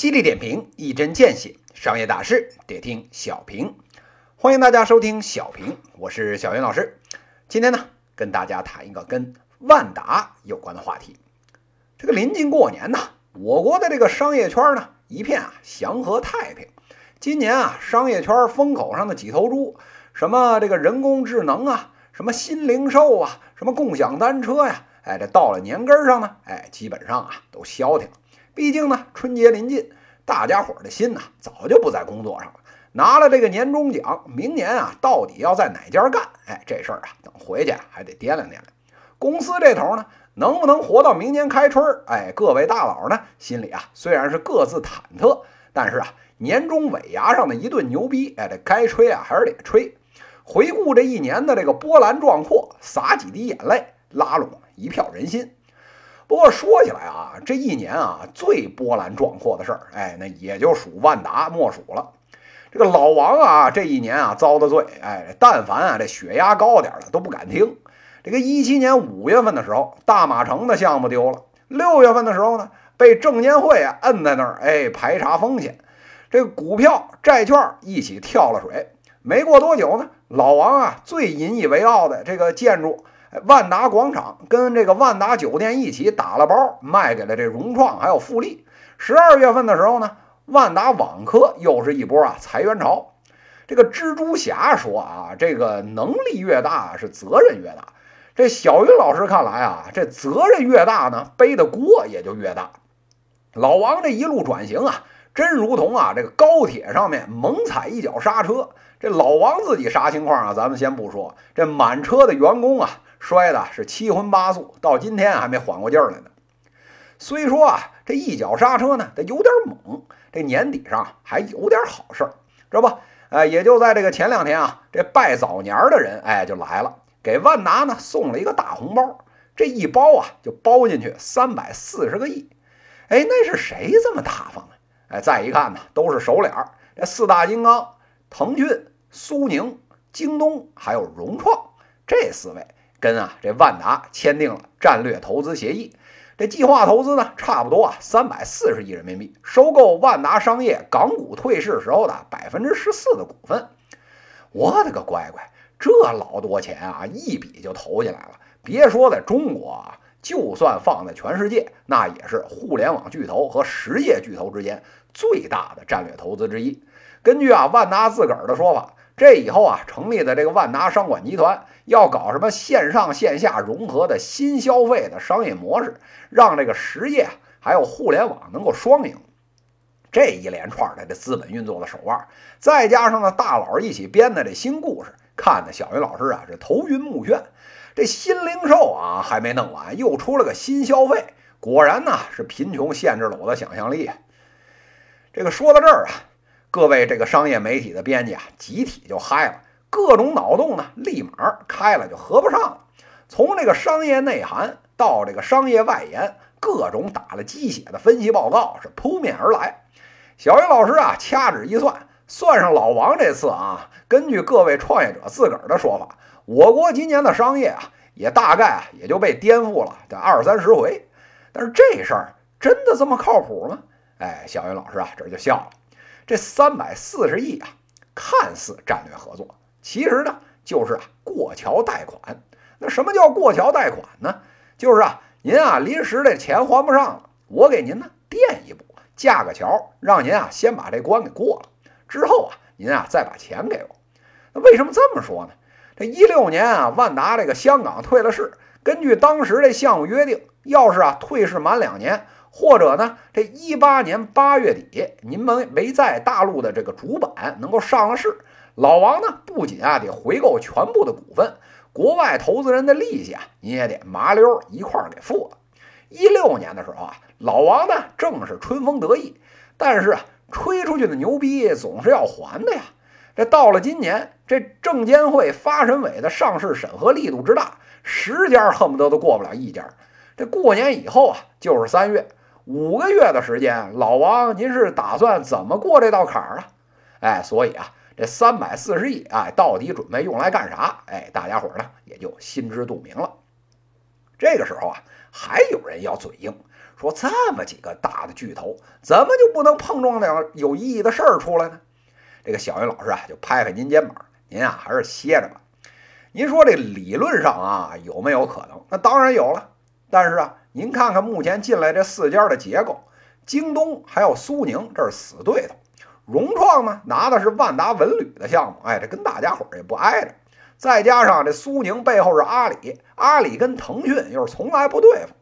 犀利点评，一针见血，商业大事得听小平。欢迎大家收听小平，我是小云老师。今天呢，跟大家谈一个跟万达有关的话题。这个临近过年呐，我国的这个商业圈呢，一片啊祥和太平。今年啊，商业圈风口上的几头猪，什么这个人工智能啊，什么新零售啊，什么共享单车呀，哎，这到了年根上呢，哎，基本上啊都消停了。毕竟呢，春节临近，大家伙的心呐早就不在工作上了。拿了这个年终奖，明年啊到底要在哪家干？哎，这事儿啊等回去还得掂量掂量。公司这头呢，能不能活到明年开春？哎，各位大佬呢心里啊虽然是各自忐忑，但是啊年终尾牙上的一顿牛逼，哎，这该吹啊还是得吹。回顾这一年的这个波澜壮阔，洒几滴眼泪，拉拢一票人心。不过说起来啊，这一年啊，最波澜壮阔的事儿，哎，那也就属万达莫属了。这个老王啊，这一年啊遭的罪，哎，但凡啊这血压高点儿的都不敢听。这个一七年五月份的时候，大马城的项目丢了；六月份的时候呢，被证监会啊摁在那儿，哎，排查风险。这个股票、债券一起跳了水。没过多久呢，老王啊最引以为傲的这个建筑。万达广场跟这个万达酒店一起打了包，卖给了这融创还有富力。十二月份的时候呢，万达网科又是一波啊裁员潮。这个蜘蛛侠说啊，这个能力越大是责任越大。这小云老师看来啊，这责任越大呢，背的锅也就越大。老王这一路转型啊，真如同啊这个高铁上面猛踩一脚刹车。这老王自己啥情况啊？咱们先不说，这满车的员工啊。摔的是七荤八素，到今天还没缓过劲儿来呢。虽说啊，这一脚刹车呢，它有点猛。这年底上还有点好事儿，这不？哎，也就在这个前两天啊，这拜早年的人哎就来了，给万达呢送了一个大红包。这一包啊，就包进去三百四十个亿。哎，那是谁这么大方啊？哎，再一看呢，都是熟脸儿，这四大金刚：腾讯、苏宁、京东还有融创这四位。跟啊这万达签订了战略投资协议，这计划投资呢，差不多啊三百四十亿人民币，收购万达商业港股退市时候的百分之十四的股份。我的个乖乖，这老多钱啊，一笔就投进来了。别说在中国啊，就算放在全世界，那也是互联网巨头和实业巨头之间最大的战略投资之一。根据啊万达自个儿的说法。这以后啊，成立的这个万达商管集团要搞什么线上线下融合的新消费的商业模式，让这个实业还有互联网能够双赢。这一连串的这资本运作的手腕，再加上呢大佬一起编的这新故事，看的小云老师啊是头晕目眩。这新零售啊还没弄完，又出了个新消费，果然呢是贫穷限制了我的想象力。这个说到这儿啊。各位这个商业媒体的编辑啊，集体就嗨了，各种脑洞呢，立马开了就合不上了。从这个商业内涵到这个商业外延，各种打了鸡血的分析报告是扑面而来。小云老师啊，掐指一算，算上老王这次啊，根据各位创业者自个儿的说法，我国今年的商业啊，也大概啊也就被颠覆了这二三十回。但是这事儿真的这么靠谱吗？哎，小云老师啊，这就笑了。这三百四十亿啊，看似战略合作，其实呢就是啊过桥贷款。那什么叫过桥贷款呢？就是啊您啊临时这钱还不上了，我给您呢垫一步，架个桥，让您啊先把这关给过了。之后啊您啊再把钱给我。那为什么这么说呢？这一六年啊万达这个香港退了市，根据当时这项目约定，要是啊退市满两年。或者呢，这一八年八月底，您们没在大陆的这个主板能够上市，老王呢不仅啊得回购全部的股份，国外投资人的利息啊，您也得麻溜一块儿给付了。一六年的时候啊，老王呢正是春风得意，但是啊，吹出去的牛逼总是要还的呀。这到了今年，这证监会、发审委的上市审核力度之大，十家恨不得都过不了一家。这过年以后啊，就是三月。五个月的时间，老王，您是打算怎么过这道坎儿啊？哎，所以啊，这三百四十亿，啊，到底准备用来干啥？哎，大家伙儿呢也就心知肚明了。这个时候啊，还有人要嘴硬，说这么几个大的巨头，怎么就不能碰撞点有意义的事儿出来呢？这个小云老师啊，就拍拍您肩膀，您啊还是歇着吧。您说这理论上啊有没有可能？那当然有了。但是啊，您看看目前进来这四家的结构，京东还有苏宁，这是死对头。融创呢拿的是万达文旅的项目，哎，这跟大家伙也不挨着。再加上这苏宁背后是阿里，阿里跟腾讯又是从来不对付，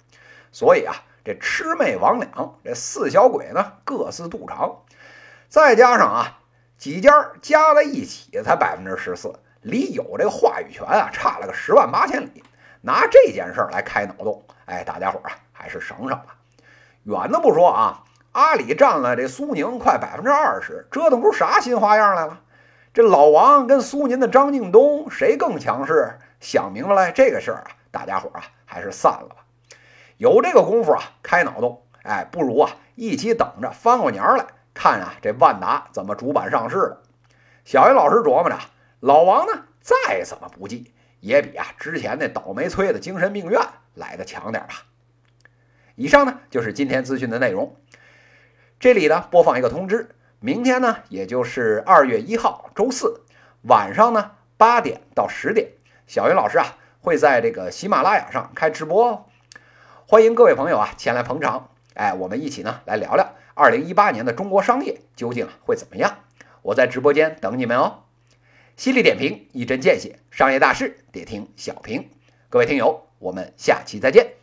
所以啊，这魑魅魍魉这四小鬼呢各司独长。再加上啊，几家加在一起才百分之十四，离有这个话语权啊差了个十万八千里。拿这件事儿来开脑洞，哎，大家伙儿啊还是省省吧。远的不说啊，阿里占了这苏宁快百分之二十，折腾出啥新花样来了？这老王跟苏宁的张近东谁更强势？想明白了这个事儿啊，大家伙儿啊还是散了吧。有这个功夫啊，开脑洞，哎，不如啊一起等着翻过年来看啊这万达怎么主板上市了。小云老师琢磨着，老王呢再怎么不济。也比啊之前那倒霉催的精神病院来的强点吧。以上呢就是今天资讯的内容。这里呢播放一个通知，明天呢也就是二月一号周四晚上呢八点到十点，小云老师啊会在这个喜马拉雅上开直播哦，欢迎各位朋友啊前来捧场。哎，我们一起呢来聊聊二零一八年的中国商业究竟会怎么样？我在直播间等你们哦。犀利点评，一针见血，商业大事得听小平。各位听友，我们下期再见。